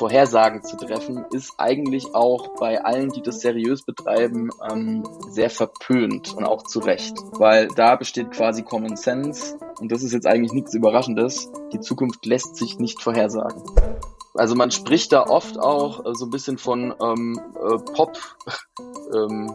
Vorhersagen zu treffen, ist eigentlich auch bei allen, die das seriös betreiben, ähm, sehr verpönt und auch zu Recht. Weil da besteht quasi Common Sense und das ist jetzt eigentlich nichts Überraschendes. Die Zukunft lässt sich nicht vorhersagen. Also man spricht da oft auch äh, so ein bisschen von ähm, äh, Pop-Futurismus. Ähm,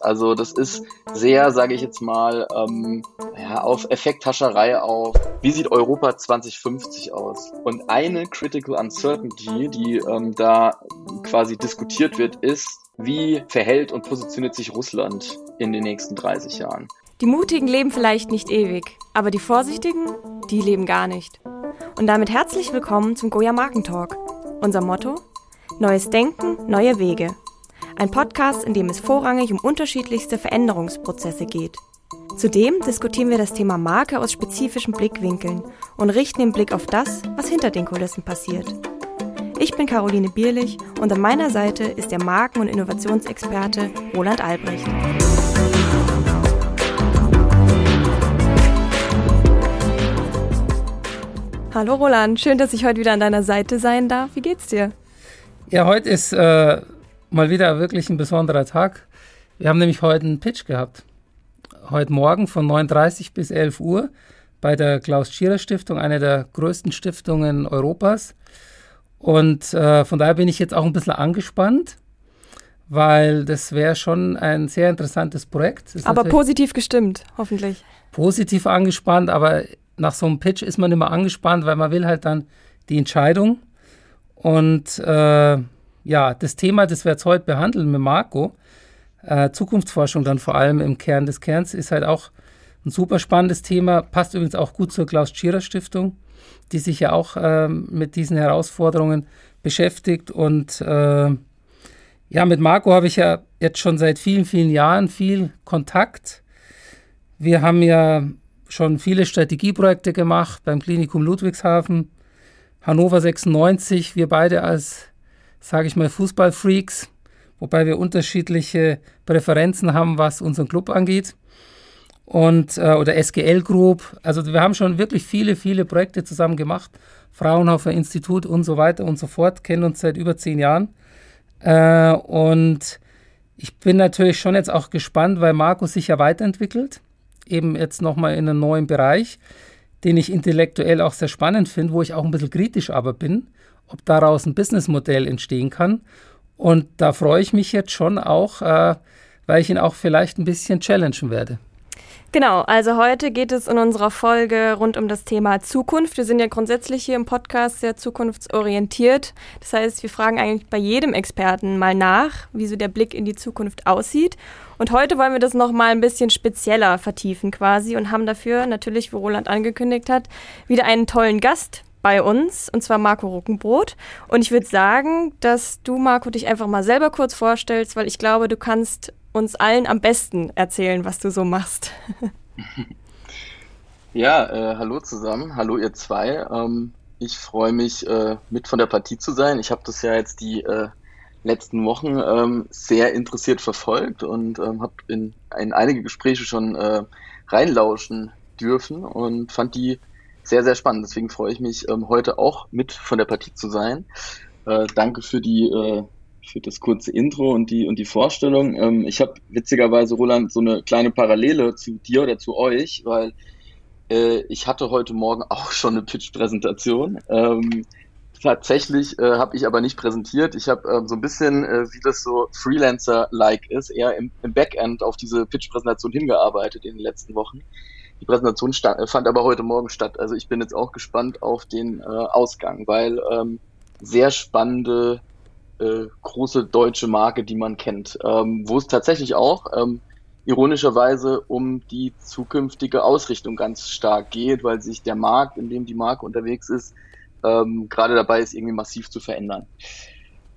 also das ist sehr, sage ich jetzt mal, ähm, ja, auf Effekthascherei auf. Wie sieht Europa 2050 aus? Und eine Critical Uncertainty, die ähm, da quasi diskutiert wird, ist, wie verhält und positioniert sich Russland in den nächsten 30 Jahren? Die Mutigen leben vielleicht nicht ewig, aber die Vorsichtigen, die leben gar nicht. Und damit herzlich willkommen zum Goya Markentalk. Unser Motto? Neues Denken, neue Wege. Ein Podcast, in dem es vorrangig um unterschiedlichste Veränderungsprozesse geht. Zudem diskutieren wir das Thema Marke aus spezifischen Blickwinkeln und richten den Blick auf das, was hinter den Kulissen passiert. Ich bin Caroline Bierlich und an meiner Seite ist der Marken- und Innovationsexperte Roland Albrecht. Hallo Roland, schön, dass ich heute wieder an deiner Seite sein darf. Wie geht's dir? Ja, heute ist äh, mal wieder wirklich ein besonderer Tag. Wir haben nämlich heute einen Pitch gehabt. Heute Morgen von 9.30 bis 11 Uhr bei der Klaus-Tschira-Stiftung, einer der größten Stiftungen Europas. Und äh, von daher bin ich jetzt auch ein bisschen angespannt, weil das wäre schon ein sehr interessantes Projekt. Aber positiv gestimmt, hoffentlich. Positiv angespannt, aber nach so einem Pitch ist man immer angespannt, weil man will halt dann die Entscheidung. Und äh, ja, das Thema, das wir jetzt heute behandeln mit Marco, äh, Zukunftsforschung dann vor allem im Kern des Kerns, ist halt auch ein super spannendes Thema. Passt übrigens auch gut zur Klaus-Tschira-Stiftung, die sich ja auch äh, mit diesen Herausforderungen beschäftigt. Und äh, ja, mit Marco habe ich ja jetzt schon seit vielen, vielen Jahren viel Kontakt. Wir haben ja schon viele Strategieprojekte gemacht beim Klinikum Ludwigshafen, Hannover 96, wir beide als, sage ich mal, Fußballfreaks, wobei wir unterschiedliche Präferenzen haben, was unseren Club angeht. Und, äh, oder SGL Group. Also wir haben schon wirklich viele, viele Projekte zusammen gemacht. Fraunhofer Institut und so weiter und so fort, kennen uns seit über zehn Jahren. Äh, und ich bin natürlich schon jetzt auch gespannt, weil Markus sich ja weiterentwickelt eben jetzt nochmal in einem neuen Bereich, den ich intellektuell auch sehr spannend finde, wo ich auch ein bisschen kritisch aber bin, ob daraus ein Businessmodell entstehen kann. Und da freue ich mich jetzt schon auch, äh, weil ich ihn auch vielleicht ein bisschen challengen werde. Genau, also heute geht es in unserer Folge rund um das Thema Zukunft. Wir sind ja grundsätzlich hier im Podcast sehr zukunftsorientiert. Das heißt, wir fragen eigentlich bei jedem Experten mal nach, wie so der Blick in die Zukunft aussieht. Und heute wollen wir das nochmal ein bisschen spezieller vertiefen quasi und haben dafür natürlich, wie Roland angekündigt hat, wieder einen tollen Gast bei uns, und zwar Marco Ruckenbrot. Und ich würde sagen, dass du, Marco, dich einfach mal selber kurz vorstellst, weil ich glaube, du kannst uns allen am besten erzählen, was du so machst. ja, äh, hallo zusammen, hallo ihr zwei. Ähm, ich freue mich, äh, mit von der Partie zu sein. Ich habe das ja jetzt die äh, letzten Wochen ähm, sehr interessiert verfolgt und ähm, habe in, in, einige Gespräche schon äh, reinlauschen dürfen und fand die sehr, sehr spannend. Deswegen freue ich mich, ähm, heute auch mit von der Partie zu sein. Äh, danke für die äh, für das kurze Intro und die und die Vorstellung. Ähm, ich habe witzigerweise, Roland, so eine kleine Parallele zu dir oder zu euch, weil äh, ich hatte heute Morgen auch schon eine Pitch-Präsentation. Ähm, tatsächlich äh, habe ich aber nicht präsentiert. Ich habe ähm, so ein bisschen, äh, wie das so Freelancer-like ist, eher im, im Backend auf diese Pitch-Präsentation hingearbeitet in den letzten Wochen. Die Präsentation stand, fand aber heute Morgen statt. Also ich bin jetzt auch gespannt auf den äh, Ausgang, weil ähm, sehr spannende äh, große deutsche Marke, die man kennt, ähm, wo es tatsächlich auch ähm, ironischerweise um die zukünftige Ausrichtung ganz stark geht, weil sich der Markt, in dem die Marke unterwegs ist, ähm, gerade dabei ist, irgendwie massiv zu verändern.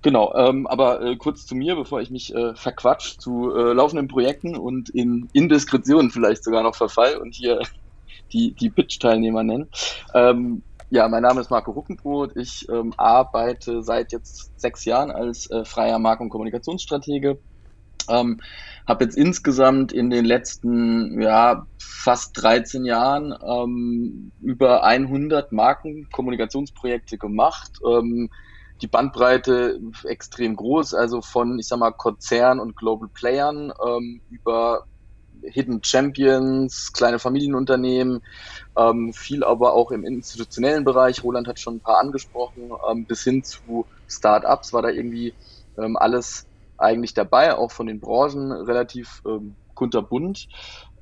Genau, ähm, aber äh, kurz zu mir, bevor ich mich äh, verquatsch zu äh, laufenden Projekten und in Indiskretionen vielleicht sogar noch verfall und hier die, die Pitch-Teilnehmer nennen. Ähm, ja, mein Name ist Marco Ruckenbrot. Ich ähm, arbeite seit jetzt sechs Jahren als äh, freier Markt- und Kommunikationsstratege. Ähm, habe jetzt insgesamt in den letzten ja, fast 13 Jahren ähm, über 100 Markenkommunikationsprojekte gemacht. Ähm, die Bandbreite extrem groß, also von, ich sag mal, Konzern und Global Playern ähm, über Hidden Champions, kleine Familienunternehmen, ähm, viel aber auch im institutionellen Bereich. Roland hat schon ein paar angesprochen, ähm, bis hin zu Startups war da irgendwie ähm, alles eigentlich dabei, auch von den Branchen relativ ähm, kunterbunt.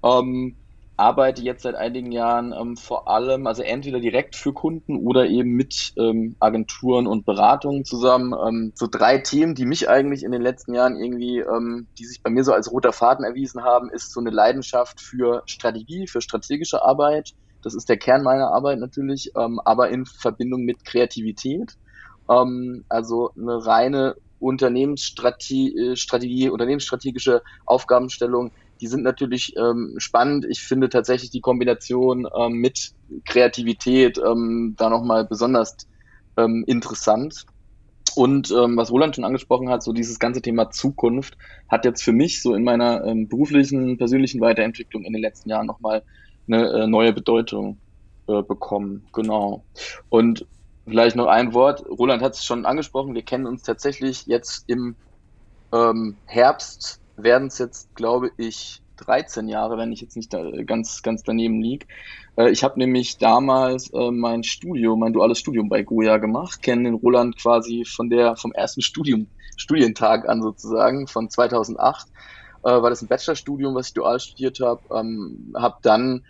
Ähm, arbeite jetzt seit einigen Jahren ähm, vor allem, also entweder direkt für Kunden oder eben mit ähm, Agenturen und Beratungen zusammen. Ähm, so drei Themen, die mich eigentlich in den letzten Jahren irgendwie, ähm, die sich bei mir so als roter Faden erwiesen haben, ist so eine Leidenschaft für Strategie, für strategische Arbeit. Das ist der Kern meiner Arbeit natürlich, ähm, aber in Verbindung mit Kreativität. Ähm, also eine reine Unternehmensstrategie, äh, unternehmensstrategische Aufgabenstellung die sind natürlich ähm, spannend. Ich finde tatsächlich die Kombination ähm, mit Kreativität ähm, da nochmal besonders ähm, interessant. Und ähm, was Roland schon angesprochen hat, so dieses ganze Thema Zukunft hat jetzt für mich so in meiner ähm, beruflichen, persönlichen Weiterentwicklung in den letzten Jahren nochmal eine äh, neue Bedeutung äh, bekommen. Genau. Und vielleicht noch ein Wort. Roland hat es schon angesprochen. Wir kennen uns tatsächlich jetzt im ähm, Herbst werden es jetzt, glaube ich, 13 Jahre, wenn ich jetzt nicht da ganz, ganz daneben liege. Äh, ich habe nämlich damals äh, mein Studium, mein duales Studium bei Goya gemacht, kenne den Roland quasi von der, vom ersten Studium, Studientag an sozusagen, von 2008. Äh, war das ein Bachelorstudium, was ich dual studiert habe. Ähm, habe dann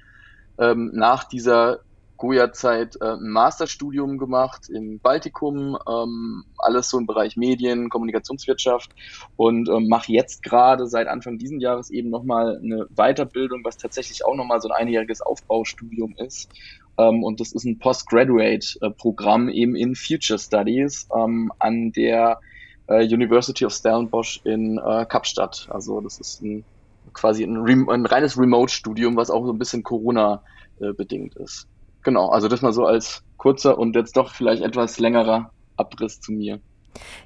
ähm, nach dieser Goya-Zeit äh, ein Masterstudium gemacht im Baltikum, ähm, alles so im Bereich Medien, Kommunikationswirtschaft und ähm, mache jetzt gerade seit Anfang diesen Jahres eben nochmal eine Weiterbildung, was tatsächlich auch nochmal so ein einjähriges Aufbaustudium ist. Ähm, und das ist ein Postgraduate-Programm eben in Future Studies ähm, an der äh, University of Stellenbosch in äh, Kapstadt. Also das ist ein, quasi ein, ein reines Remote-Studium, was auch so ein bisschen Corona äh, ist genau, also das mal so als kurzer und jetzt doch vielleicht etwas längerer Abriss zu mir.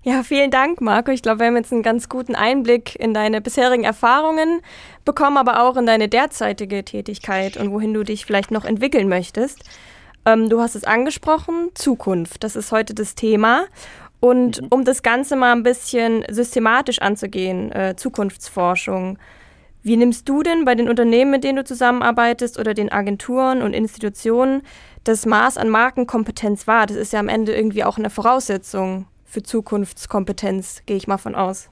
Ja, vielen Dank, Marco. Ich glaube, wir haben jetzt einen ganz guten Einblick in deine bisherigen Erfahrungen bekommen, aber auch in deine derzeitige Tätigkeit und wohin du dich vielleicht noch entwickeln möchtest. Ähm, du hast es angesprochen, Zukunft, das ist heute das Thema. Und mhm. um das Ganze mal ein bisschen systematisch anzugehen, äh, Zukunftsforschung, wie nimmst du denn bei den Unternehmen, mit denen du zusammenarbeitest oder den Agenturen und Institutionen das Maß an Markenkompetenz wahr? Das ist ja am Ende irgendwie auch eine Voraussetzung für Zukunftskompetenz, gehe ich mal von aus.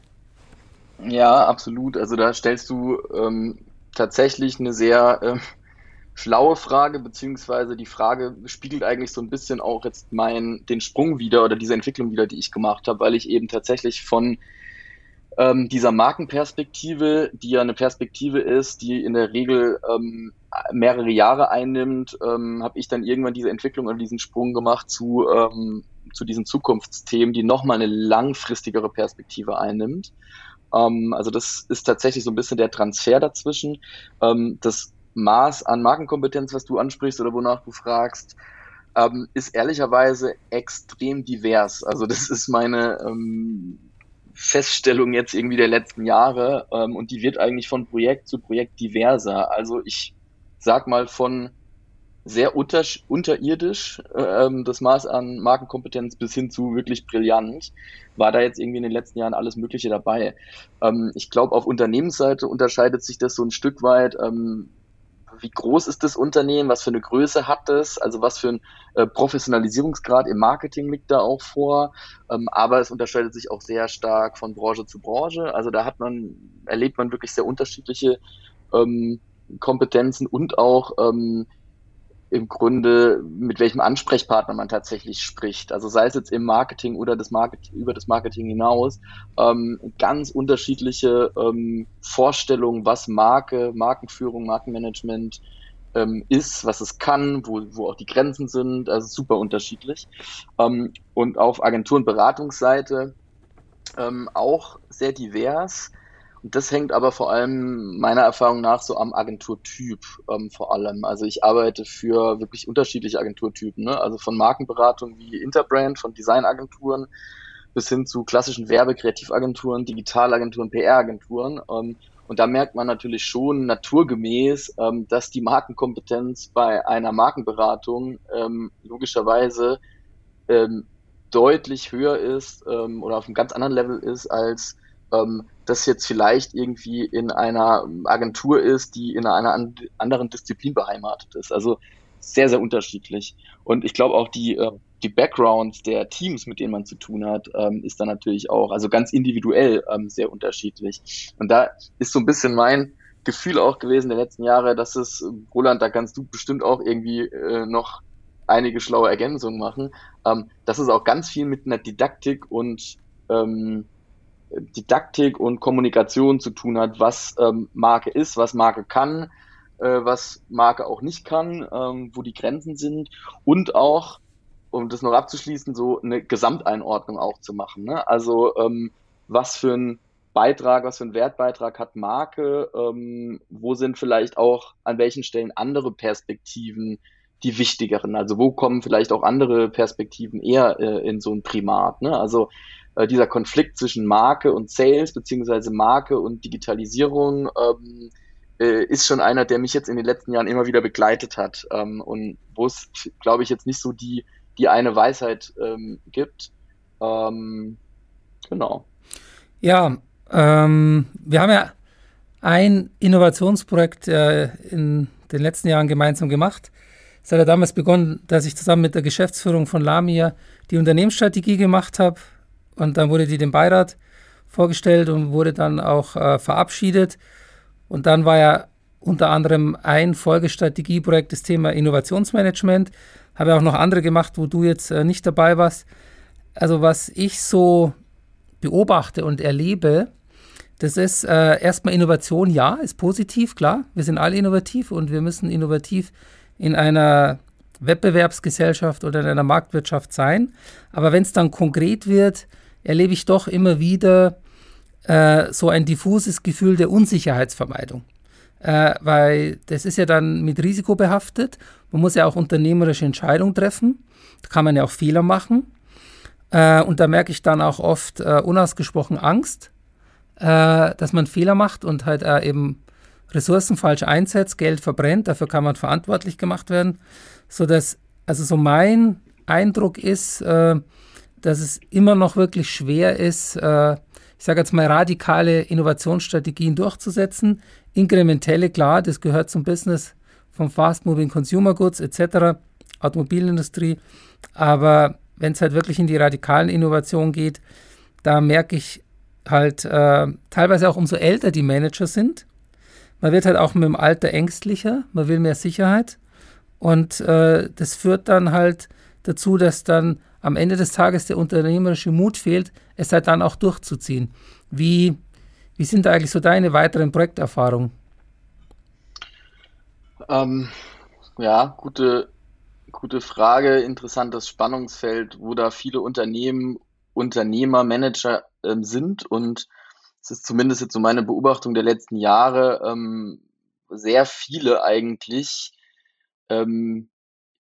Ja, absolut. Also da stellst du ähm, tatsächlich eine sehr äh, schlaue Frage, beziehungsweise die Frage spiegelt eigentlich so ein bisschen auch jetzt mein, den Sprung wieder oder diese Entwicklung wieder, die ich gemacht habe, weil ich eben tatsächlich von ähm, dieser Markenperspektive, die ja eine Perspektive ist, die in der Regel ähm, mehrere Jahre einnimmt, ähm, habe ich dann irgendwann diese Entwicklung und diesen Sprung gemacht zu, ähm, zu diesen Zukunftsthemen, die nochmal eine langfristigere Perspektive einnimmt. Ähm, also das ist tatsächlich so ein bisschen der Transfer dazwischen. Ähm, das Maß an Markenkompetenz, was du ansprichst oder wonach du fragst, ähm, ist ehrlicherweise extrem divers. Also das ist meine ähm, Feststellung jetzt irgendwie der letzten Jahre ähm, und die wird eigentlich von Projekt zu Projekt diverser. Also ich sag mal von sehr unter, unterirdisch ähm, das Maß an Markenkompetenz bis hin zu wirklich brillant war da jetzt irgendwie in den letzten Jahren alles Mögliche dabei. Ähm, ich glaube, auf Unternehmensseite unterscheidet sich das so ein Stück weit. Ähm, wie groß ist das Unternehmen, was für eine Größe hat es, also was für ein äh, Professionalisierungsgrad im Marketing liegt da auch vor. Ähm, aber es unterscheidet sich auch sehr stark von Branche zu Branche. Also da hat man, erlebt man wirklich sehr unterschiedliche ähm, Kompetenzen und auch ähm, im Grunde, mit welchem Ansprechpartner man tatsächlich spricht. Also sei es jetzt im Marketing oder das Market über das Marketing hinaus, ähm, ganz unterschiedliche ähm, Vorstellungen, was Marke, Markenführung, Markenmanagement ähm, ist, was es kann, wo, wo auch die Grenzen sind, also super unterschiedlich. Ähm, und auf Agentur- und Beratungsseite ähm, auch sehr divers und das hängt aber vor allem meiner Erfahrung nach so am Agenturtyp ähm, vor allem. Also ich arbeite für wirklich unterschiedliche Agenturtypen, ne? also von Markenberatung wie Interbrand, von Designagenturen bis hin zu klassischen Werbe-Kreativagenturen, Digitalagenturen, PR-Agenturen. Ähm, und da merkt man natürlich schon naturgemäß, ähm, dass die Markenkompetenz bei einer Markenberatung ähm, logischerweise ähm, deutlich höher ist ähm, oder auf einem ganz anderen Level ist, als ähm, das jetzt vielleicht irgendwie in einer Agentur ist, die in einer an anderen Disziplin beheimatet ist. Also sehr, sehr unterschiedlich. Und ich glaube auch die, äh, die Backgrounds der Teams, mit denen man zu tun hat, ähm, ist dann natürlich auch, also ganz individuell ähm, sehr unterschiedlich. Und da ist so ein bisschen mein Gefühl auch gewesen der letzten Jahre, dass es, Roland, da kannst du bestimmt auch irgendwie äh, noch einige schlaue Ergänzungen machen, ähm, dass es auch ganz viel mit einer Didaktik und ähm, Didaktik und Kommunikation zu tun hat, was ähm, Marke ist, was Marke kann, äh, was Marke auch nicht kann, ähm, wo die Grenzen sind und auch, um das noch abzuschließen, so eine Gesamteinordnung auch zu machen. Ne? Also ähm, was für ein Beitrag, was für ein Wertbeitrag hat Marke, ähm, wo sind vielleicht auch an welchen Stellen andere Perspektiven die wichtigeren? Also wo kommen vielleicht auch andere Perspektiven eher äh, in so ein Primat? Ne? Also äh, dieser Konflikt zwischen Marke und Sales beziehungsweise Marke und Digitalisierung ähm, äh, ist schon einer, der mich jetzt in den letzten Jahren immer wieder begleitet hat ähm, und wo es, glaube ich, jetzt nicht so die, die eine Weisheit ähm, gibt. Ähm, genau. Ja, ähm, wir haben ja ein Innovationsprojekt äh, in den letzten Jahren gemeinsam gemacht. Es hat ja damals begonnen, dass ich zusammen mit der Geschäftsführung von Lamia die Unternehmensstrategie gemacht habe. Und dann wurde die dem Beirat vorgestellt und wurde dann auch äh, verabschiedet. Und dann war ja unter anderem ein Folgestrategieprojekt das Thema Innovationsmanagement. Habe auch noch andere gemacht, wo du jetzt äh, nicht dabei warst. Also was ich so beobachte und erlebe, das ist äh, erstmal Innovation, ja, ist positiv, klar. Wir sind alle innovativ und wir müssen innovativ in einer Wettbewerbsgesellschaft oder in einer Marktwirtschaft sein. Aber wenn es dann konkret wird, erlebe ich doch immer wieder äh, so ein diffuses Gefühl der Unsicherheitsvermeidung. Äh, weil das ist ja dann mit Risiko behaftet. Man muss ja auch unternehmerische Entscheidungen treffen. Da kann man ja auch Fehler machen. Äh, und da merke ich dann auch oft äh, unausgesprochen Angst, äh, dass man Fehler macht und halt äh, eben Ressourcen falsch einsetzt, Geld verbrennt. Dafür kann man verantwortlich gemacht werden. Sodass, also so mein Eindruck ist, dass es immer noch wirklich schwer ist, äh, ich sage jetzt mal, radikale Innovationsstrategien durchzusetzen. Inkrementelle, klar, das gehört zum Business von Fast Moving Consumer Goods etc., Automobilindustrie. Aber wenn es halt wirklich in die radikalen Innovationen geht, da merke ich halt äh, teilweise auch umso älter die Manager sind. Man wird halt auch mit dem Alter ängstlicher, man will mehr Sicherheit. Und äh, das führt dann halt dazu, dass dann am Ende des Tages der unternehmerische Mut fehlt, es halt dann auch durchzuziehen. Wie, wie sind da eigentlich so deine weiteren Projekterfahrungen? Ähm, ja, gute, gute Frage, interessantes Spannungsfeld, wo da viele Unternehmen, Unternehmer, Manager ähm, sind und es ist zumindest jetzt so meine Beobachtung der letzten Jahre, ähm, sehr viele eigentlich ähm,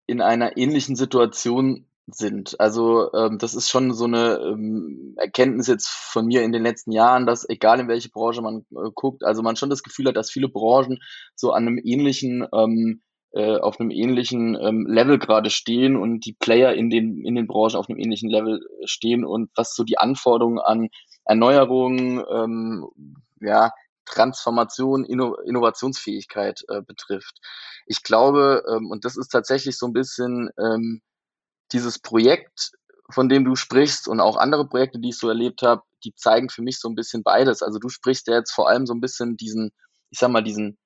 in einer ähnlichen Situation sind. Also ähm, das ist schon so eine ähm, Erkenntnis jetzt von mir in den letzten Jahren, dass egal in welche Branche man äh, guckt, also man schon das Gefühl hat, dass viele Branchen so an einem ähnlichen ähm, äh, auf einem ähnlichen ähm, Level gerade stehen und die Player in den in den Branchen auf einem ähnlichen Level stehen und was so die Anforderungen an Erneuerung, ähm, ja Transformation, Inno Innovationsfähigkeit äh, betrifft. Ich glaube, ähm, und das ist tatsächlich so ein bisschen ähm, dieses Projekt, von dem du sprichst und auch andere Projekte, die ich so erlebt habe, die zeigen für mich so ein bisschen beides. Also du sprichst ja jetzt vor allem so ein bisschen diesen, ich sag mal, diesen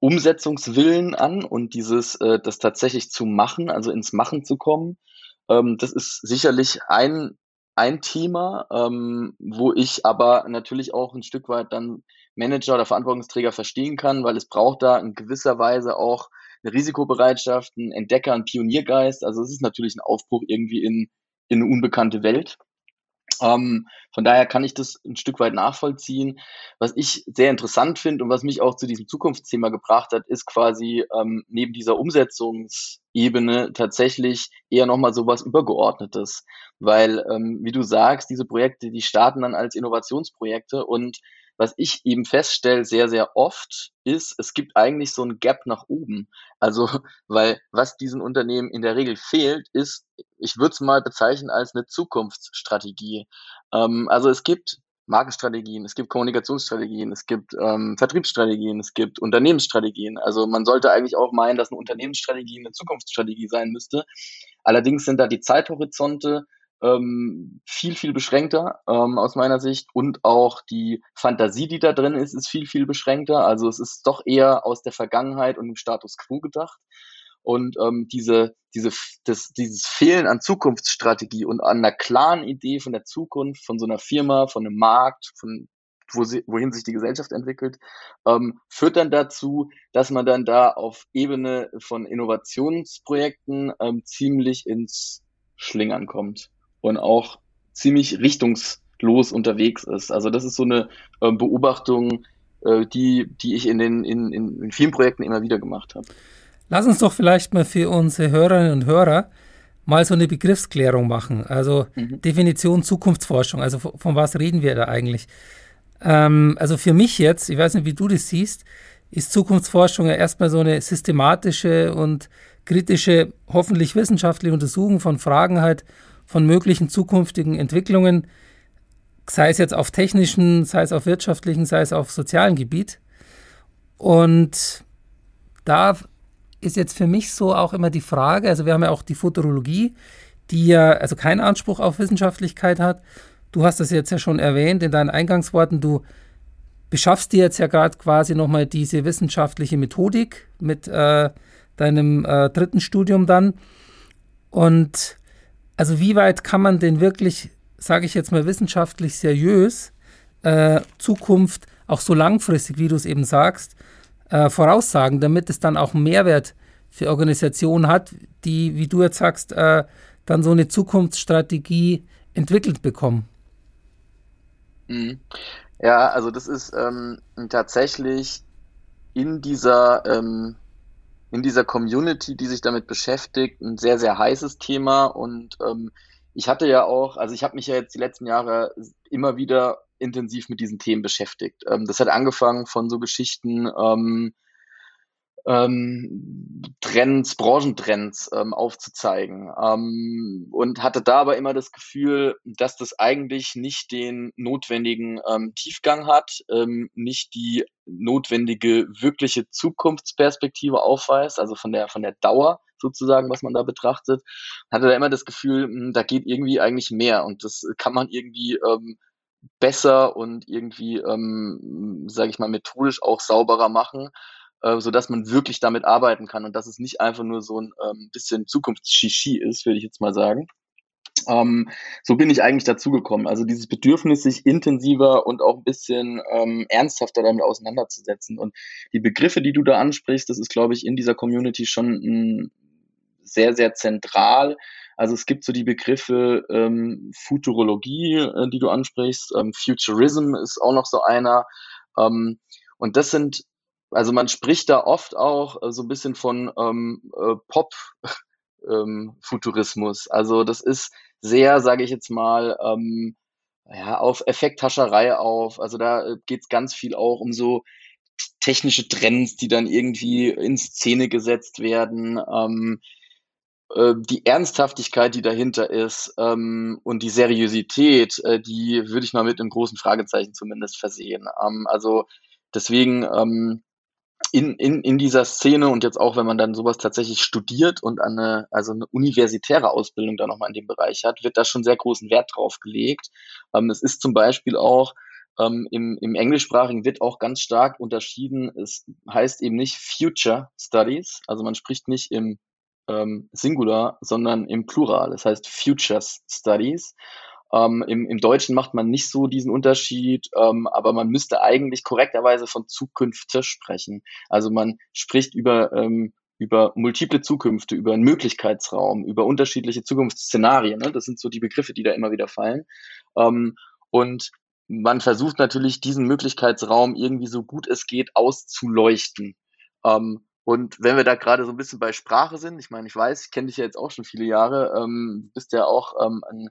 Umsetzungswillen an und dieses, äh, das tatsächlich zu machen, also ins Machen zu kommen. Ähm, das ist sicherlich ein, ein Thema, ähm, wo ich aber natürlich auch ein Stück weit dann Manager oder Verantwortungsträger verstehen kann, weil es braucht da in gewisser Weise auch eine Risikobereitschaft, ein Entdecker, ein Pioniergeist. Also es ist natürlich ein Aufbruch irgendwie in, in eine unbekannte Welt. Ähm, von daher kann ich das ein Stück weit nachvollziehen. Was ich sehr interessant finde und was mich auch zu diesem Zukunftsthema gebracht hat, ist quasi ähm, neben dieser Umsetzungsebene tatsächlich eher nochmal sowas Übergeordnetes. Weil, ähm, wie du sagst, diese Projekte, die starten dann als Innovationsprojekte und was ich eben feststelle sehr, sehr oft ist, es gibt eigentlich so ein Gap nach oben. Also, weil was diesen Unternehmen in der Regel fehlt, ist ich würde es mal bezeichnen als eine Zukunftsstrategie. Ähm, also es gibt Markenstrategien, es gibt Kommunikationsstrategien, es gibt ähm, Vertriebsstrategien, es gibt Unternehmensstrategien. Also man sollte eigentlich auch meinen, dass eine Unternehmensstrategie eine Zukunftsstrategie sein müsste. Allerdings sind da die Zeithorizonte ähm, viel, viel beschränkter ähm, aus meiner Sicht und auch die Fantasie, die da drin ist, ist viel, viel beschränkter. Also es ist doch eher aus der Vergangenheit und dem Status quo gedacht. Und ähm, diese, diese, das, dieses Fehlen an Zukunftsstrategie und an einer klaren Idee von der Zukunft, von so einer Firma, von einem Markt, von wo sie, wohin sich die Gesellschaft entwickelt, ähm, führt dann dazu, dass man dann da auf Ebene von Innovationsprojekten ähm, ziemlich ins Schlingern kommt und auch ziemlich richtungslos unterwegs ist. Also das ist so eine äh, Beobachtung, äh, die, die ich in, den, in, in, in vielen Projekten immer wieder gemacht habe. Lass uns doch vielleicht mal für unsere Hörerinnen und Hörer mal so eine Begriffsklärung machen. Also mhm. Definition Zukunftsforschung. Also von, von, was reden wir da eigentlich? Ähm, also für mich jetzt, ich weiß nicht, wie du das siehst, ist Zukunftsforschung ja erstmal so eine systematische und kritische, hoffentlich wissenschaftliche Untersuchung von Fragen halt von möglichen zukünftigen Entwicklungen, sei es jetzt auf technischen, sei es auf wirtschaftlichen, sei es auf sozialen Gebiet. Und da ist jetzt für mich so auch immer die Frage, also wir haben ja auch die Futurologie, die ja also keinen Anspruch auf Wissenschaftlichkeit hat. Du hast das jetzt ja schon erwähnt in deinen Eingangsworten, du beschaffst dir jetzt ja gerade quasi nochmal diese wissenschaftliche Methodik mit äh, deinem äh, dritten Studium dann. Und also wie weit kann man denn wirklich, sage ich jetzt mal wissenschaftlich seriös, äh, Zukunft auch so langfristig, wie du es eben sagst, äh, voraussagen, damit es dann auch einen Mehrwert für Organisationen hat, die, wie du jetzt sagst, äh, dann so eine Zukunftsstrategie entwickelt bekommen? Mhm. Ja, also das ist ähm, tatsächlich in dieser, ähm, in dieser Community, die sich damit beschäftigt, ein sehr, sehr heißes Thema. Und ähm, ich hatte ja auch, also ich habe mich ja jetzt die letzten Jahre immer wieder intensiv mit diesen Themen beschäftigt. Ähm, das hat angefangen von so Geschichten, ähm, ähm, Trends, Branchentrends ähm, aufzuzeigen ähm, und hatte da aber immer das Gefühl, dass das eigentlich nicht den notwendigen ähm, Tiefgang hat, ähm, nicht die notwendige wirkliche Zukunftsperspektive aufweist, also von der von der Dauer sozusagen, was man da betrachtet, hatte da immer das Gefühl, hm, da geht irgendwie eigentlich mehr und das kann man irgendwie ähm, besser und irgendwie, ähm, sage ich mal, methodisch auch sauberer machen, äh, so dass man wirklich damit arbeiten kann und dass es nicht einfach nur so ein ähm, bisschen Zukunftsshishi ist, würde ich jetzt mal sagen. Ähm, so bin ich eigentlich dazu gekommen. Also dieses Bedürfnis, sich intensiver und auch ein bisschen ähm, ernsthafter damit auseinanderzusetzen. Und die Begriffe, die du da ansprichst, das ist, glaube ich, in dieser Community schon ein, sehr, sehr zentral. Also es gibt so die Begriffe ähm, Futurologie, äh, die du ansprichst, ähm, Futurism ist auch noch so einer. Ähm, und das sind, also man spricht da oft auch äh, so ein bisschen von ähm, äh, Pop-Futurismus. Ähm, also das ist sehr, sage ich jetzt mal, ähm, ja, auf Effekthascherei auf. Also da äh, geht es ganz viel auch um so technische Trends, die dann irgendwie in Szene gesetzt werden. Ähm, äh, die Ernsthaftigkeit, die dahinter ist ähm, und die Seriosität, äh, die würde ich mal mit einem großen Fragezeichen zumindest versehen. Ähm, also deswegen ähm, in, in, in dieser Szene und jetzt auch, wenn man dann sowas tatsächlich studiert und eine, also eine universitäre Ausbildung da nochmal in dem Bereich hat, wird da schon sehr großen Wert drauf gelegt. Ähm, es ist zum Beispiel auch ähm, im, im Englischsprachigen wird auch ganz stark unterschieden. Es heißt eben nicht Future Studies, also man spricht nicht im ähm, Singular, sondern im Plural. Das heißt Futures Studies. Ähm, im, Im Deutschen macht man nicht so diesen Unterschied, ähm, aber man müsste eigentlich korrekterweise von Zukünfte sprechen. Also man spricht über, ähm, über multiple Zukünfte, über einen Möglichkeitsraum, über unterschiedliche Zukunftsszenarien. Ne? Das sind so die Begriffe, die da immer wieder fallen. Ähm, und man versucht natürlich, diesen Möglichkeitsraum irgendwie so gut es geht auszuleuchten. Und wenn wir da gerade so ein bisschen bei Sprache sind, ich meine, ich weiß, ich kenne dich ja jetzt auch schon viele Jahre, ähm, bist ja auch ähm, ein,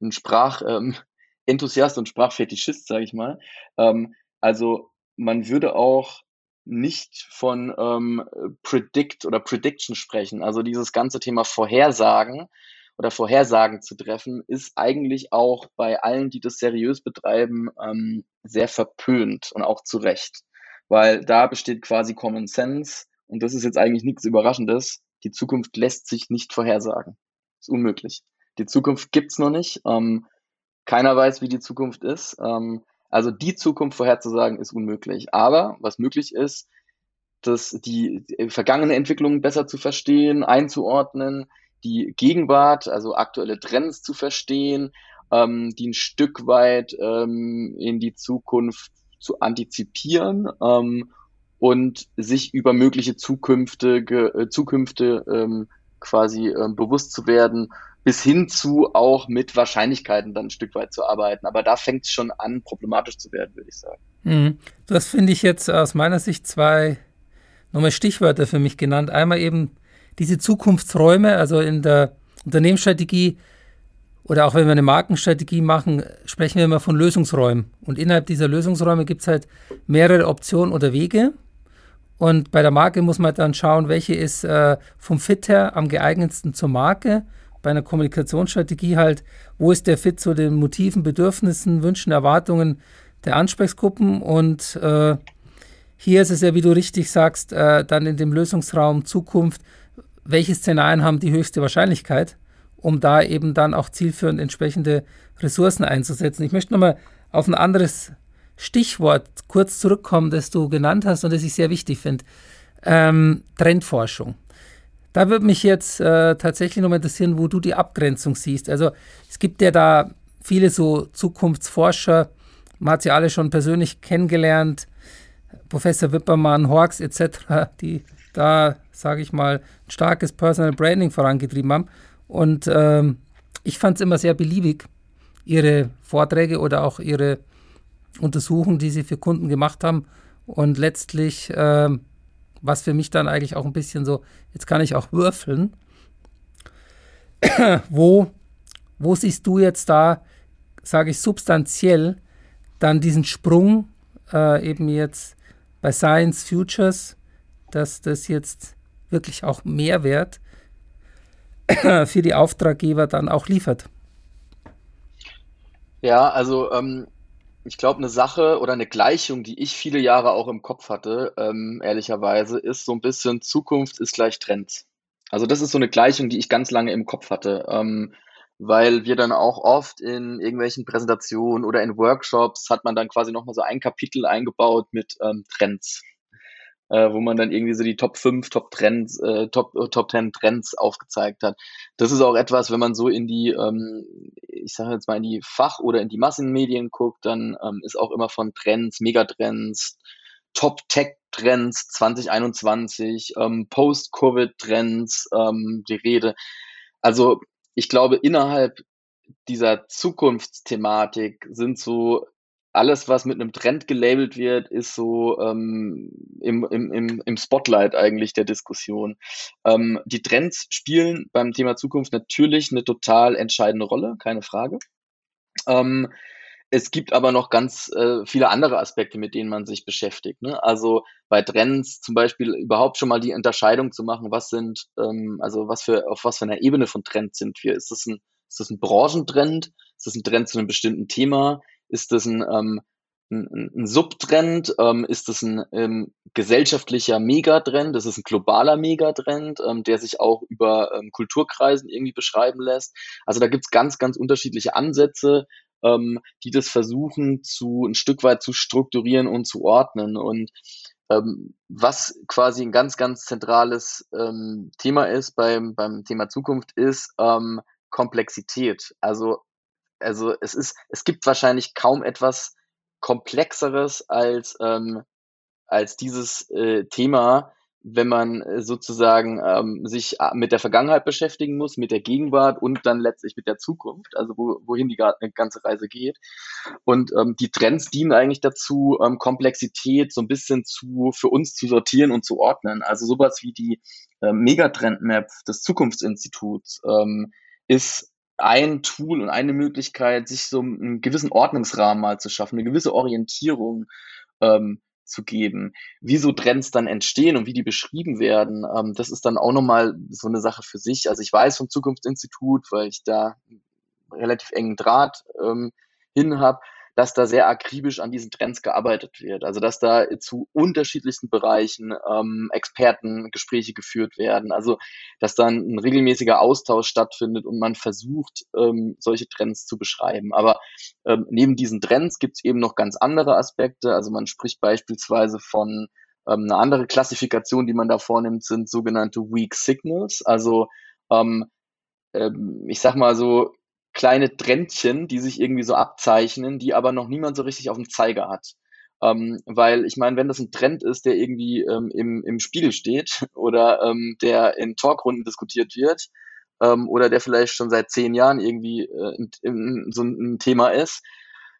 ein Sprachenthusiast ähm, und Sprachfetischist, sage ich mal. Ähm, also man würde auch nicht von ähm, Predict oder Prediction sprechen, also dieses ganze Thema Vorhersagen oder Vorhersagen zu treffen, ist eigentlich auch bei allen, die das seriös betreiben, ähm, sehr verpönt und auch zu Recht. Weil da besteht quasi Common Sense und das ist jetzt eigentlich nichts Überraschendes. Die Zukunft lässt sich nicht vorhersagen. Ist unmöglich. Die Zukunft gibt's noch nicht. Ähm, keiner weiß, wie die Zukunft ist. Ähm, also die Zukunft vorherzusagen ist unmöglich. Aber was möglich ist, dass die vergangene Entwicklungen besser zu verstehen, einzuordnen, die Gegenwart, also aktuelle Trends zu verstehen, ähm, die ein Stück weit ähm, in die Zukunft zu antizipieren ähm, und sich über mögliche zukünftige äh, Zukünfte ähm, quasi äh, bewusst zu werden, bis hin zu auch mit Wahrscheinlichkeiten dann ein Stück weit zu arbeiten. Aber da fängt es schon an, problematisch zu werden, würde ich sagen. Mhm. Das finde ich jetzt aus meiner Sicht zwei nochmal Stichwörter für mich genannt. Einmal eben diese Zukunftsräume, also in der Unternehmensstrategie oder auch wenn wir eine Markenstrategie machen, sprechen wir immer von Lösungsräumen. Und innerhalb dieser Lösungsräume gibt es halt mehrere Optionen oder Wege. Und bei der Marke muss man dann schauen, welche ist äh, vom Fit her am geeignetsten zur Marke. Bei einer Kommunikationsstrategie halt, wo ist der Fit zu den Motiven, Bedürfnissen, Wünschen, Erwartungen der Ansprechgruppen und äh, hier ist es ja, wie du richtig sagst, äh, dann in dem Lösungsraum Zukunft, welche Szenarien haben die höchste Wahrscheinlichkeit, um da eben dann auch zielführend entsprechende Ressourcen einzusetzen. Ich möchte nochmal auf ein anderes Stichwort kurz zurückkommen, das du genannt hast und das ich sehr wichtig finde. Ähm, Trendforschung. Da würde mich jetzt äh, tatsächlich nochmal interessieren, wo du die Abgrenzung siehst. Also es gibt ja da viele so Zukunftsforscher, man hat sie alle schon persönlich kennengelernt, Professor Wippermann, Horks etc., die da, sage ich mal, ein starkes Personal Branding vorangetrieben haben. Und ähm, ich fand es immer sehr beliebig, ihre Vorträge oder auch ihre Untersuchungen, die sie für Kunden gemacht haben. Und letztlich, ähm, was für mich dann eigentlich auch ein bisschen so, jetzt kann ich auch würfeln. wo, wo siehst du jetzt da, sage ich substanziell, dann diesen Sprung äh, eben jetzt bei Science Futures, dass das jetzt wirklich auch Mehrwert für die Auftraggeber dann auch liefert. Ja, also ähm, ich glaube, eine Sache oder eine Gleichung, die ich viele Jahre auch im Kopf hatte, ähm, ehrlicherweise, ist so ein bisschen Zukunft ist gleich Trends. Also das ist so eine Gleichung, die ich ganz lange im Kopf hatte. Ähm, weil wir dann auch oft in irgendwelchen Präsentationen oder in Workshops hat man dann quasi nochmal so ein Kapitel eingebaut mit ähm, Trends, äh, wo man dann irgendwie so die Top 5, Top Trends, äh, Top, äh, Top 10 Trends aufgezeigt hat. Das ist auch etwas, wenn man so in die, ähm, ich sage jetzt mal in die Fach- oder in die Massenmedien guckt, dann ähm, ist auch immer von Trends, Megatrends, Top Tech Trends 2021, ähm, Post-Covid-Trends ähm, die Rede. Also ich glaube, innerhalb dieser Zukunftsthematik sind so alles, was mit einem Trend gelabelt wird, ist so ähm, im, im, im Spotlight eigentlich der Diskussion. Ähm, die Trends spielen beim Thema Zukunft natürlich eine total entscheidende Rolle, keine Frage. Ähm, es gibt aber noch ganz äh, viele andere Aspekte, mit denen man sich beschäftigt. Ne? Also bei Trends zum Beispiel überhaupt schon mal die Unterscheidung zu machen, was sind, ähm, also was für, auf was für einer Ebene von Trend sind wir? Ist das ein, ist das ein Branchentrend? Ist das ein Trend zu einem bestimmten Thema? Ist das ein, ähm, ein, ein Subtrend? Ähm, ist das ein ähm, gesellschaftlicher Megatrend? Das ist ein globaler Megatrend, ähm, der sich auch über ähm, Kulturkreisen irgendwie beschreiben lässt. Also da gibt's ganz, ganz unterschiedliche Ansätze, ähm, die das versuchen zu ein Stück weit zu strukturieren und zu ordnen. Und ähm, was quasi ein ganz, ganz zentrales ähm, Thema ist beim, beim Thema Zukunft, ist ähm, Komplexität. Also, also es ist, es gibt wahrscheinlich kaum etwas komplexeres als, ähm, als dieses äh, Thema, wenn man äh, sozusagen ähm, sich äh, mit der Vergangenheit beschäftigen muss, mit der Gegenwart und dann letztlich mit der Zukunft, also wo, wohin die ganze Reise geht. Und ähm, die Trends dienen eigentlich dazu, ähm, Komplexität so ein bisschen zu für uns zu sortieren und zu ordnen. Also sowas wie die äh, Megatrend-Map des Zukunftsinstituts ähm, ist ein Tool und eine Möglichkeit, sich so einen gewissen Ordnungsrahmen mal zu schaffen, eine gewisse Orientierung ähm, zu geben. Wie so Trends dann entstehen und wie die beschrieben werden, ähm, das ist dann auch nochmal so eine Sache für sich. Also ich weiß vom Zukunftsinstitut, weil ich da relativ engen Draht ähm, hin habe, dass da sehr akribisch an diesen Trends gearbeitet wird. Also dass da zu unterschiedlichsten Bereichen ähm, Expertengespräche geführt werden. Also dass dann ein regelmäßiger Austausch stattfindet und man versucht, ähm, solche Trends zu beschreiben. Aber ähm, neben diesen Trends gibt es eben noch ganz andere Aspekte. Also man spricht beispielsweise von ähm, eine andere Klassifikation, die man da vornimmt, sind sogenannte Weak Signals. Also ähm, ähm, ich sag mal so, kleine Trendchen, die sich irgendwie so abzeichnen, die aber noch niemand so richtig auf dem Zeiger hat. Ähm, weil ich meine, wenn das ein Trend ist, der irgendwie ähm, im, im Spiegel steht oder ähm, der in Talkrunden diskutiert wird ähm, oder der vielleicht schon seit zehn Jahren irgendwie äh, in, in, so ein Thema ist,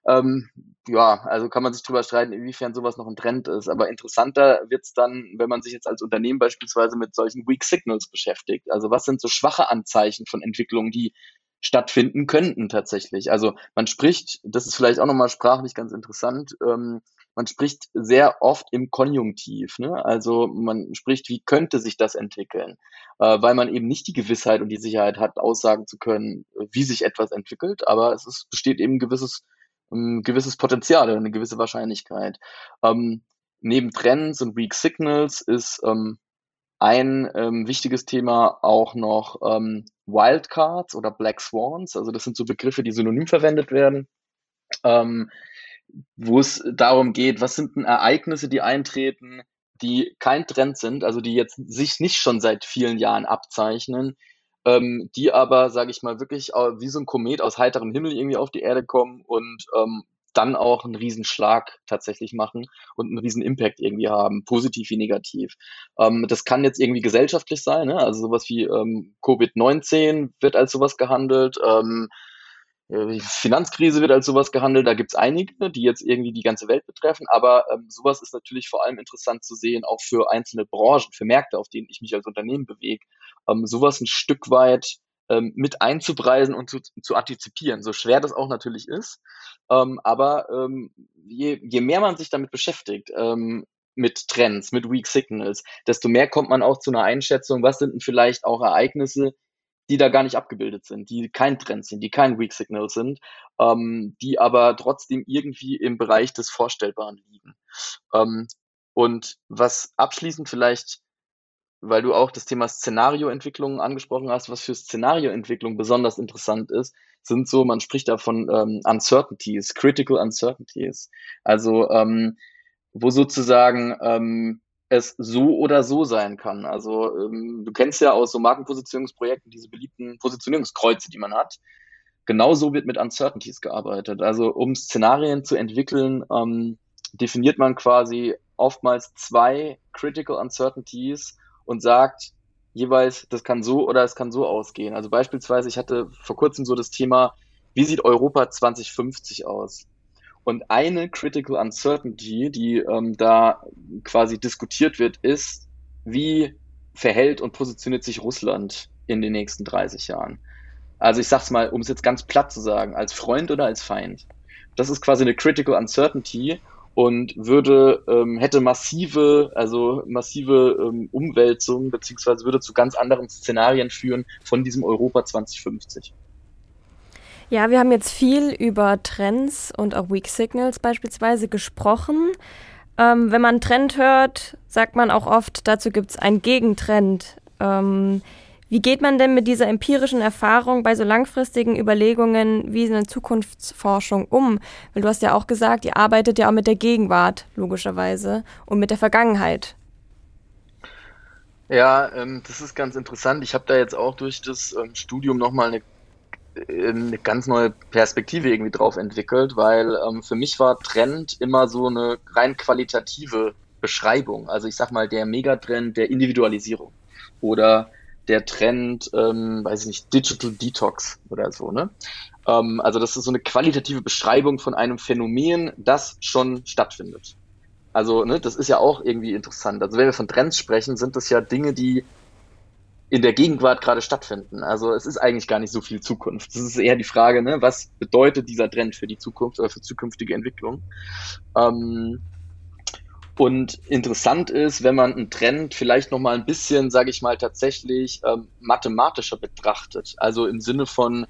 ähm, ja, also kann man sich drüber streiten, inwiefern sowas noch ein Trend ist. Aber interessanter wird's dann, wenn man sich jetzt als Unternehmen beispielsweise mit solchen Weak Signals beschäftigt. Also was sind so schwache Anzeichen von Entwicklungen, die stattfinden könnten tatsächlich. Also man spricht, das ist vielleicht auch nochmal sprachlich ganz interessant, ähm, man spricht sehr oft im Konjunktiv. Ne? Also man spricht, wie könnte sich das entwickeln, äh, weil man eben nicht die Gewissheit und die Sicherheit hat, aussagen zu können, wie sich etwas entwickelt, aber es ist, besteht eben ein gewisses, ein gewisses Potenzial, eine gewisse Wahrscheinlichkeit. Ähm, neben Trends und Weak Signals ist ähm, ein ähm, wichtiges Thema auch noch ähm, Wildcards oder Black Swans. Also das sind so Begriffe, die synonym verwendet werden, ähm, wo es darum geht, was sind denn Ereignisse, die eintreten, die kein Trend sind, also die jetzt sich nicht schon seit vielen Jahren abzeichnen, ähm, die aber, sage ich mal, wirklich wie so ein Komet aus heiterem Himmel irgendwie auf die Erde kommen und ähm, dann auch einen Riesenschlag tatsächlich machen und einen riesen Impact irgendwie haben, positiv wie negativ. Ähm, das kann jetzt irgendwie gesellschaftlich sein, ne? also sowas wie ähm, Covid-19 wird als sowas gehandelt, ähm, äh, Finanzkrise wird als sowas gehandelt, da gibt's einige, die jetzt irgendwie die ganze Welt betreffen, aber ähm, sowas ist natürlich vor allem interessant zu sehen, auch für einzelne Branchen, für Märkte, auf denen ich mich als Unternehmen bewege, ähm, sowas ein Stück weit ähm, mit einzupreisen und zu, zu antizipieren, so schwer das auch natürlich ist. Ähm, aber ähm, je, je mehr man sich damit beschäftigt, ähm, mit Trends, mit Weak Signals, desto mehr kommt man auch zu einer Einschätzung, was sind denn vielleicht auch Ereignisse, die da gar nicht abgebildet sind, die kein Trend sind, die kein Weak Signal sind, ähm, die aber trotzdem irgendwie im Bereich des Vorstellbaren liegen. Ähm, und was abschließend vielleicht weil du auch das Thema Szenarioentwicklung angesprochen hast, was für Szenarioentwicklung besonders interessant ist, sind so, man spricht da von ähm, Uncertainties, Critical Uncertainties. Also ähm, wo sozusagen ähm, es so oder so sein kann. Also ähm, du kennst ja aus so Markenpositionierungsprojekten diese beliebten Positionierungskreuze, die man hat. Genauso wird mit Uncertainties gearbeitet. Also um Szenarien zu entwickeln, ähm, definiert man quasi oftmals zwei Critical Uncertainties und sagt jeweils, das kann so oder es kann so ausgehen. Also beispielsweise, ich hatte vor kurzem so das Thema, wie sieht Europa 2050 aus? Und eine Critical Uncertainty, die ähm, da quasi diskutiert wird, ist, wie verhält und positioniert sich Russland in den nächsten 30 Jahren? Also ich sag's mal, um es jetzt ganz platt zu sagen, als Freund oder als Feind. Das ist quasi eine Critical Uncertainty und würde ähm, hätte massive, also massive ähm, Umwälzungen beziehungsweise würde zu ganz anderen Szenarien führen von diesem Europa 2050. Ja, wir haben jetzt viel über Trends und auch Weak Signals beispielsweise gesprochen. Ähm, wenn man Trend hört, sagt man auch oft, dazu gibt es einen Gegentrend. Ähm, wie geht man denn mit dieser empirischen Erfahrung bei so langfristigen Überlegungen wie eine Zukunftsforschung um? Weil du hast ja auch gesagt, ihr arbeitet ja auch mit der Gegenwart, logischerweise, und mit der Vergangenheit. Ja, ähm, das ist ganz interessant. Ich habe da jetzt auch durch das ähm, Studium nochmal eine, äh, eine ganz neue Perspektive irgendwie drauf entwickelt, weil ähm, für mich war Trend immer so eine rein qualitative Beschreibung. Also ich sag mal, der Megatrend der Individualisierung oder der Trend, ähm, weiß ich nicht, Digital Detox oder so, ne? Ähm, also das ist so eine qualitative Beschreibung von einem Phänomen, das schon stattfindet. Also, ne, das ist ja auch irgendwie interessant. Also wenn wir von Trends sprechen, sind das ja Dinge, die in der Gegenwart gerade stattfinden. Also es ist eigentlich gar nicht so viel Zukunft. Das ist eher die Frage, ne, was bedeutet dieser Trend für die Zukunft oder für zukünftige Entwicklung? Ähm, Und interessant ist, wenn man einen Trend vielleicht noch mal ein bisschen, sage ich mal, tatsächlich ähm, mathematischer betrachtet. Also im Sinne von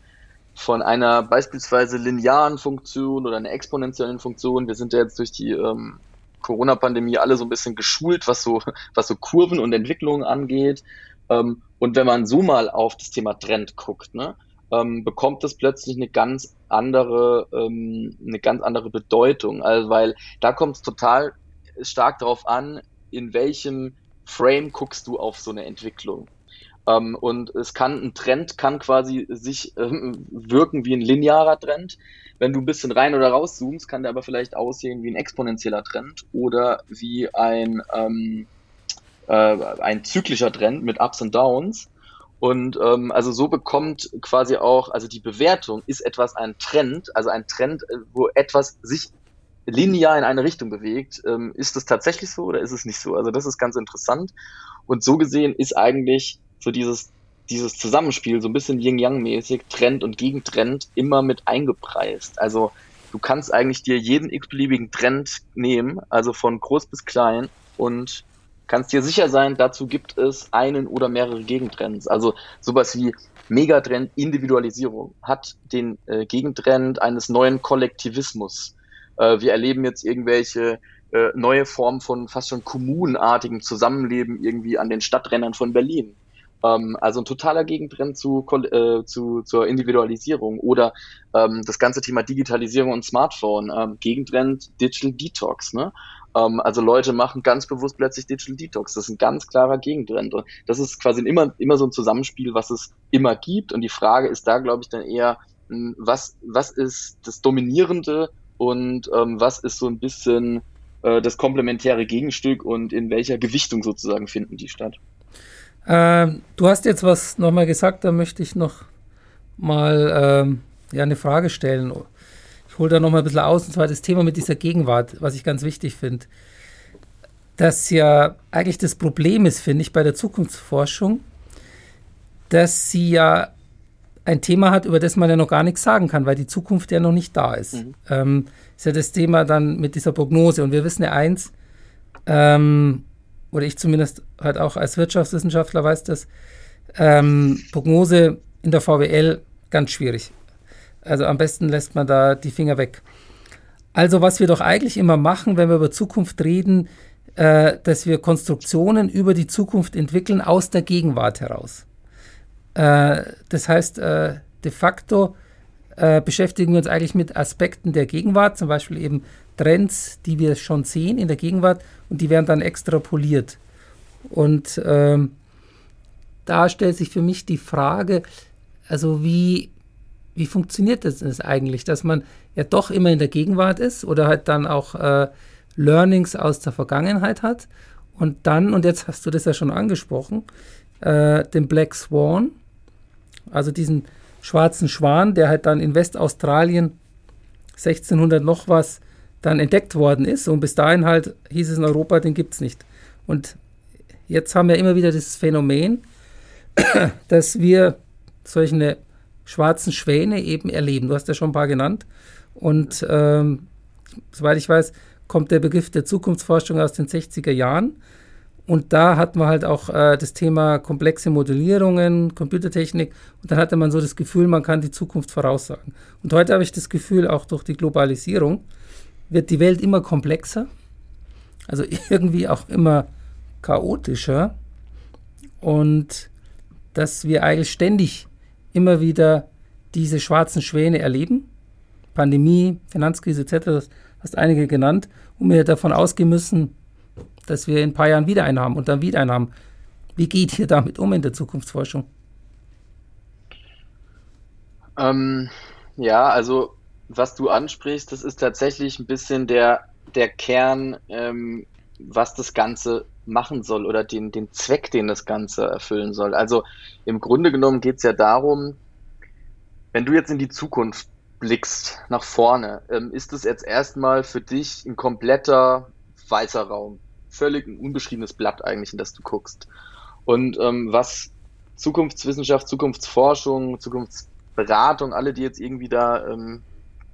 von einer beispielsweise linearen Funktion oder einer exponentiellen Funktion. Wir sind ja jetzt durch die ähm, Corona-Pandemie alle so ein bisschen geschult, was so, was so Kurven und Entwicklungen angeht. Ähm, und wenn man so mal auf das Thema Trend guckt, ne, ähm, bekommt es plötzlich eine ganz andere, ähm, eine ganz andere Bedeutung. Also, weil da kommt es total stark darauf an, in welchem Frame guckst du auf so eine Entwicklung. Ähm, und es kann, ein Trend kann quasi sich ähm, wirken wie ein linearer Trend. Wenn du ein bisschen rein oder raus zoomst, kann der aber vielleicht aussehen wie ein exponentieller Trend oder wie ein, ähm, äh, ein zyklischer Trend mit Ups und Downs. Und ähm, also so bekommt quasi auch, also die Bewertung ist etwas ein Trend, also ein Trend, äh, wo etwas sich linear in eine Richtung bewegt. Ähm, ist das tatsächlich so oder ist es nicht so? Also das ist ganz interessant. Und so gesehen ist eigentlich so dieses, dieses Zusammenspiel, so ein bisschen Yin-Yang-mäßig, Trend und Gegentrend, immer mit eingepreist. Also du kannst eigentlich dir jeden x-beliebigen Trend nehmen, also von groß bis klein und kannst dir sicher sein, dazu gibt es einen oder mehrere Gegentrends. Also sowas wie Megatrend Individualisierung hat den äh, Gegentrend eines neuen Kollektivismus. Äh, wir erleben jetzt irgendwelche äh, neue Formen von fast schon kommunenartigem Zusammenleben irgendwie an den Stadträndern von Berlin. Ähm, also ein totaler Gegentrend zu, äh, zu, zur Individualisierung oder ähm, das ganze Thema Digitalisierung und Smartphone. Ähm, Gegentrend Digital Detox. Ne? Ähm, also Leute machen ganz bewusst plötzlich Digital Detox. Das ist ein ganz klarer Gegentrend. Und das ist quasi immer, immer so ein Zusammenspiel, was es immer gibt. Und die Frage ist da, glaube ich, dann eher, hm, was, was ist das Dominierende und ähm, was ist so ein bisschen äh, das komplementäre Gegenstück und in welcher Gewichtung sozusagen finden die statt? Ähm, du hast jetzt was nochmal gesagt, da möchte ich noch mal ähm, ja, eine Frage stellen. Ich hole da nochmal ein bisschen aus, und zwar das Thema mit dieser Gegenwart, was ich ganz wichtig finde. Dass ja eigentlich das Problem ist, finde ich, bei der Zukunftsforschung, dass sie ja ein Thema hat, über das man ja noch gar nichts sagen kann, weil die Zukunft ja noch nicht da ist. Mhm. Ähm, ist ja das Thema dann mit dieser Prognose. Und wir wissen ja eins, ähm, oder ich zumindest halt auch als Wirtschaftswissenschaftler weiß das, ähm, Prognose in der VWL ganz schwierig. Also am besten lässt man da die Finger weg. Also was wir doch eigentlich immer machen, wenn wir über Zukunft reden, äh, dass wir Konstruktionen über die Zukunft entwickeln aus der Gegenwart heraus. Äh, das heißt, äh, de facto äh, beschäftigen wir uns eigentlich mit Aspekten der Gegenwart, zum Beispiel eben Trends, die wir schon sehen in der Gegenwart und die werden dann extrapoliert. Und ähm, da stellt sich für mich die Frage, also wie, wie funktioniert das eigentlich, dass man ja doch immer in der Gegenwart ist oder halt dann auch äh, Learnings aus der Vergangenheit hat und dann, und jetzt hast du das ja schon angesprochen, äh, den Black Swan, also diesen schwarzen Schwan, der halt dann in Westaustralien 1600 noch was dann entdeckt worden ist. Und bis dahin halt hieß es in Europa, den gibt es nicht. Und jetzt haben wir immer wieder das Phänomen, dass wir solche schwarzen Schwäne eben erleben. Du hast ja schon ein paar genannt. Und ähm, soweit ich weiß, kommt der Begriff der Zukunftsforschung aus den 60er Jahren. Und da hatten wir halt auch äh, das Thema komplexe Modellierungen, Computertechnik. Und dann hatte man so das Gefühl, man kann die Zukunft voraussagen. Und heute habe ich das Gefühl, auch durch die Globalisierung, wird die Welt immer komplexer, also irgendwie auch immer chaotischer und dass wir eigentlich ständig immer wieder diese schwarzen Schwäne erleben. Pandemie, Finanzkrise etc., das hast einige genannt, und wir davon ausgehen müssen, dass wir in ein paar Jahren wieder einen haben und dann wieder einen haben. Wie geht ihr damit um in der Zukunftsforschung? Ähm, ja, also was du ansprichst, das ist tatsächlich ein bisschen der, der Kern, ähm, was das Ganze machen soll oder den, den Zweck, den das Ganze erfüllen soll. Also im Grunde genommen geht es ja darum, wenn du jetzt in die Zukunft blickst, nach vorne, ähm, ist es jetzt erstmal für dich ein kompletter weißer Raum. Völlig ein unbeschriebenes Blatt eigentlich, in das du guckst. Und ähm, was Zukunftswissenschaft, Zukunftsforschung, Zukunftsberatung, alle, die jetzt irgendwie da ähm,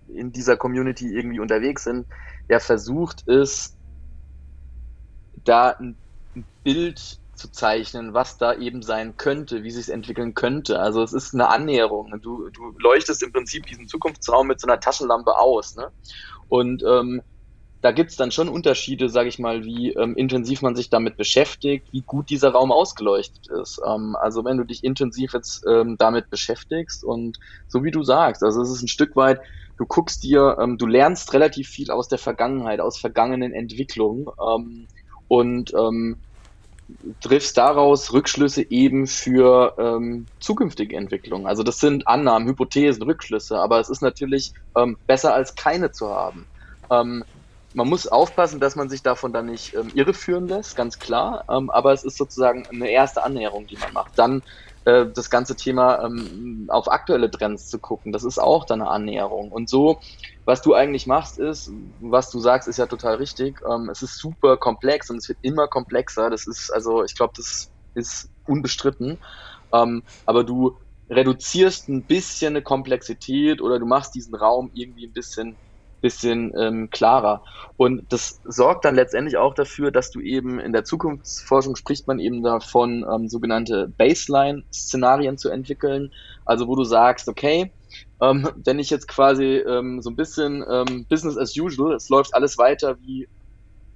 in dieser Community irgendwie unterwegs sind, der versucht ist, da ein, ein Bild zu zeichnen, was da eben sein könnte, wie sich es entwickeln könnte. Also es ist eine Annäherung. Du, du leuchtest im Prinzip diesen Zukunftsraum mit so einer Taschenlampe aus. Ne? Und ähm, da gibt's dann schon Unterschiede, sage ich mal, wie ähm, intensiv man sich damit beschäftigt, wie gut dieser Raum ausgeleuchtet ist. Ähm, also wenn du dich intensiv jetzt ähm, damit beschäftigst und so wie du sagst, also es ist ein Stück weit, du guckst dir, ähm, du lernst relativ viel aus der Vergangenheit, aus vergangenen Entwicklungen ähm, und ähm, triffst daraus Rückschlüsse eben für ähm, zukünftige Entwicklungen. Also das sind Annahmen, Hypothesen, Rückschlüsse, aber es ist natürlich ähm, besser als keine zu haben. Ähm, man muss aufpassen, dass man sich davon dann nicht ähm, irreführen lässt, ganz klar, ähm, aber es ist sozusagen eine erste Annäherung, die man macht. Dann äh, das ganze Thema ähm, auf aktuelle Trends zu gucken, das ist auch dann eine Annäherung. Und so, was du eigentlich machst, ist, was du sagst, ist ja total richtig. Ähm, es ist super komplex und es wird immer komplexer. Das ist, also ich glaube, das ist unbestritten. Ähm, aber du reduzierst ein bisschen eine Komplexität oder du machst diesen Raum irgendwie ein bisschen bisschen ähm, klarer. Und das sorgt dann letztendlich auch dafür, dass du eben in der Zukunftsforschung spricht man eben davon, ähm, sogenannte Baseline-Szenarien zu entwickeln. Also wo du sagst, okay, ähm, wenn ich jetzt quasi ähm, so ein bisschen ähm, Business as usual, es läuft alles weiter wie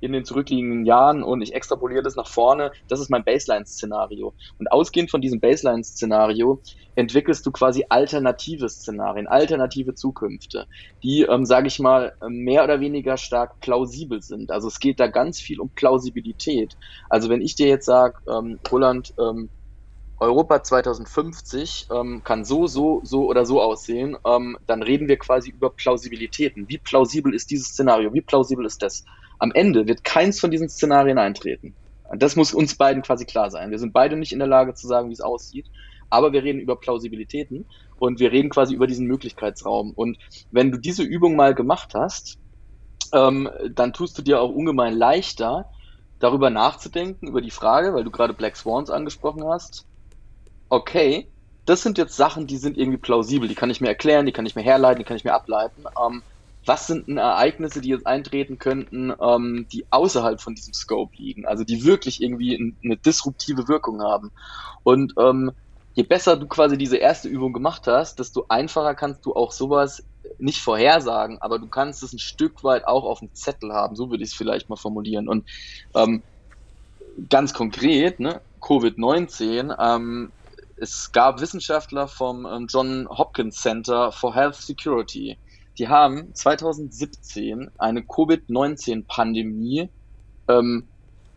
in den zurückliegenden Jahren und ich extrapoliere das nach vorne. Das ist mein Baseline-Szenario. Und ausgehend von diesem Baseline-Szenario entwickelst du quasi alternative Szenarien, alternative Zukünfte, die, ähm, sage ich mal, mehr oder weniger stark plausibel sind. Also es geht da ganz viel um Plausibilität. Also wenn ich dir jetzt sage, ähm, Roland, ähm, Europa 2050 ähm, kann so, so, so oder so aussehen, ähm, dann reden wir quasi über Plausibilitäten. Wie plausibel ist dieses Szenario? Wie plausibel ist das? Am Ende wird keins von diesen Szenarien eintreten. Das muss uns beiden quasi klar sein. Wir sind beide nicht in der Lage zu sagen, wie es aussieht, aber wir reden über Plausibilitäten und wir reden quasi über diesen Möglichkeitsraum. Und wenn du diese Übung mal gemacht hast, ähm, dann tust du dir auch ungemein leichter, darüber nachzudenken, über die Frage, weil du gerade Black Swans angesprochen hast. Okay, das sind jetzt Sachen, die sind irgendwie plausibel, die kann ich mir erklären, die kann ich mir herleiten, die kann ich mir ableiten. Ähm, was sind denn Ereignisse, die jetzt eintreten könnten, ähm, die außerhalb von diesem Scope liegen, also die wirklich irgendwie eine disruptive Wirkung haben. Und ähm, je besser du quasi diese erste Übung gemacht hast, desto einfacher kannst du auch sowas nicht vorhersagen, aber du kannst es ein Stück weit auch auf dem Zettel haben, so würde ich es vielleicht mal formulieren. Und ähm, ganz konkret, ne, Covid-19, ähm, es gab Wissenschaftler vom ähm, John Hopkins Center for Health Security, die haben 2017 eine Covid-19-Pandemie, ähm,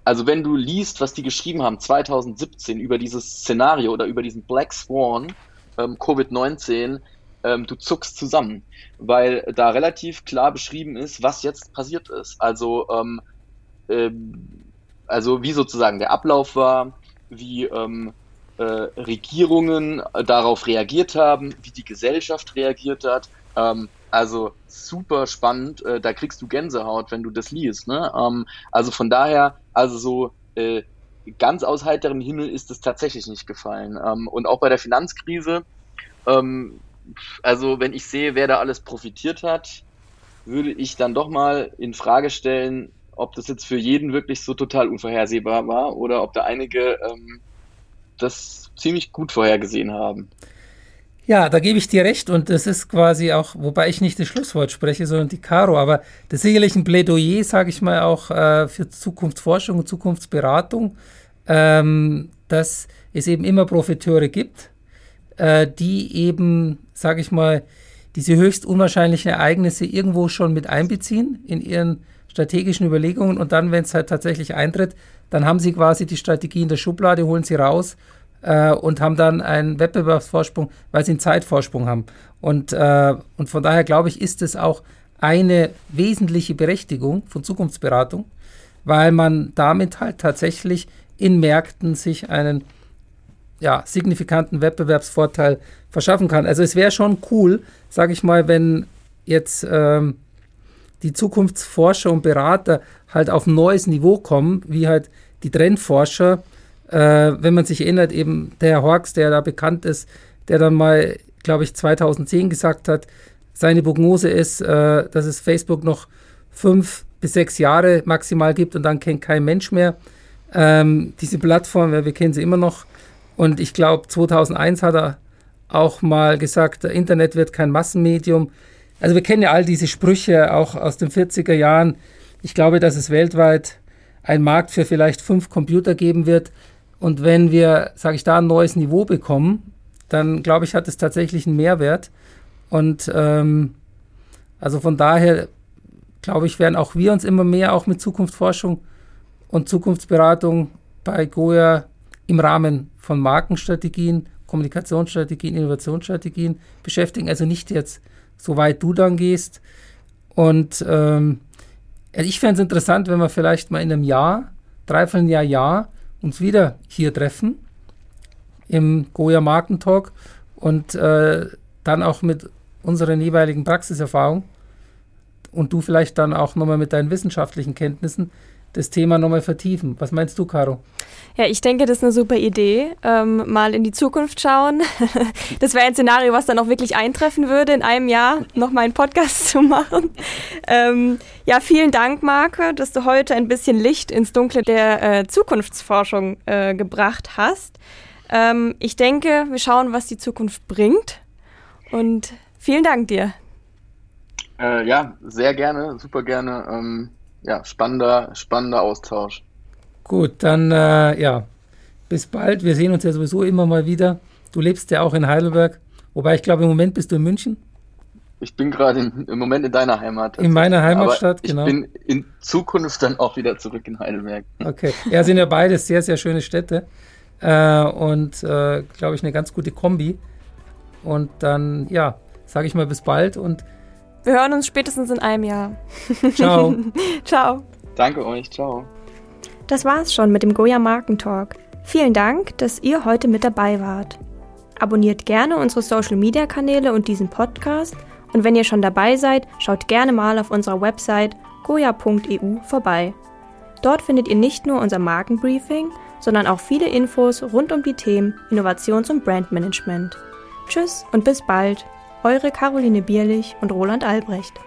also wenn du liest, was die geschrieben haben 2017 über dieses Szenario oder über diesen Black Swan, ähm, Covid-19, ähm, du zuckst zusammen, weil da relativ klar beschrieben ist, was jetzt passiert ist. Also, ähm, also wie sozusagen der Ablauf war, wie äh, Regierungen darauf reagiert haben, wie die Gesellschaft reagiert hat, ähm, also super spannend, äh, da kriegst du Gänsehaut, wenn du das liest. Ne? Ähm, also von daher, also so äh, ganz aus heiterem Himmel ist es tatsächlich nicht gefallen. Ähm, und auch bei der Finanzkrise, ähm, also wenn ich sehe, wer da alles profitiert hat, würde ich dann doch mal in Frage stellen, ob das jetzt für jeden wirklich so total unvorhersehbar war oder ob da einige ähm, das ziemlich gut vorhergesehen haben. Ja, da gebe ich dir recht und das ist quasi auch, wobei ich nicht das Schlusswort spreche, sondern die Caro, aber das ist sicherlich ein Plädoyer, sage ich mal, auch äh, für Zukunftsforschung und Zukunftsberatung, ähm, dass es eben immer Profiteure gibt, äh, die eben, sage ich mal, diese höchst unwahrscheinlichen Ereignisse irgendwo schon mit einbeziehen in ihren strategischen Überlegungen und dann, wenn es halt tatsächlich eintritt, dann haben sie quasi die Strategie in der Schublade, holen sie raus äh, und haben dann einen Wettbewerbsvorsprung, weil sie einen Zeitvorsprung haben. Und, äh, und von daher glaube ich, ist es auch eine wesentliche Berechtigung von Zukunftsberatung, weil man damit halt tatsächlich in Märkten sich einen ja, signifikanten Wettbewerbsvorteil verschaffen kann. Also es wäre schon cool, sage ich mal, wenn jetzt ähm, die Zukunftsforscher und Berater halt auf ein neues Niveau kommen, wie halt die Trendforscher, äh, wenn man sich erinnert, eben der Herr Horks, der da bekannt ist, der dann mal, glaube ich, 2010 gesagt hat, seine Prognose ist, äh, dass es Facebook noch fünf bis sechs Jahre maximal gibt und dann kennt kein Mensch mehr ähm, diese Plattform, wir kennen sie immer noch. Und ich glaube, 2001 hat er auch mal gesagt, Internet wird kein Massenmedium. Also wir kennen ja all diese Sprüche auch aus den 40er Jahren. Ich glaube, dass es weltweit einen Markt für vielleicht fünf Computer geben wird. Und wenn wir, sage ich da, ein neues Niveau bekommen, dann glaube ich, hat es tatsächlich einen Mehrwert. Und ähm, also von daher glaube ich, werden auch wir uns immer mehr auch mit Zukunftsforschung und Zukunftsberatung bei Goya im Rahmen von Markenstrategien, Kommunikationsstrategien, Innovationsstrategien beschäftigen. Also nicht jetzt, so weit du dann gehst. Und ähm, also ich fände es interessant, wenn wir vielleicht mal in einem Jahr, dreiviertel Jahr, Jahr, uns wieder hier treffen im Goya Markentalk und äh, dann auch mit unseren jeweiligen Praxiserfahrungen und du vielleicht dann auch nochmal mit deinen wissenschaftlichen Kenntnissen das Thema nochmal vertiefen. Was meinst du, Caro? Ja, ich denke, das ist eine super Idee. Ähm, mal in die Zukunft schauen. das wäre ein Szenario, was dann auch wirklich eintreffen würde, in einem Jahr nochmal einen Podcast zu machen. Ähm, ja, vielen Dank, Marke, dass du heute ein bisschen Licht ins Dunkle der äh, Zukunftsforschung äh, gebracht hast. Ähm, ich denke, wir schauen, was die Zukunft bringt. Und vielen Dank dir. Äh, ja, sehr gerne, super gerne. Ja, spannender, spannender Austausch. Gut, dann äh, ja, bis bald. Wir sehen uns ja sowieso immer mal wieder. Du lebst ja auch in Heidelberg, wobei ich glaube, im Moment bist du in München. Ich bin gerade im Moment in deiner Heimat. In meiner Heimatstadt, genau. Ich bin in Zukunft dann auch wieder zurück in Heidelberg. Okay, ja, sind ja beide sehr, sehr schöne Städte äh, und äh, glaube ich eine ganz gute Kombi. Und dann, ja, sage ich mal bis bald und wir hören uns spätestens in einem Jahr. Ciao. ciao. Danke euch, ciao. Das war's schon mit dem Goya Markentalk. Vielen Dank, dass ihr heute mit dabei wart. Abonniert gerne unsere Social Media Kanäle und diesen Podcast. Und wenn ihr schon dabei seid, schaut gerne mal auf unserer Website goya.eu vorbei. Dort findet ihr nicht nur unser Markenbriefing, sondern auch viele Infos rund um die Themen Innovations- und Brandmanagement. Tschüss und bis bald. Eure Caroline Bierlich und Roland Albrecht.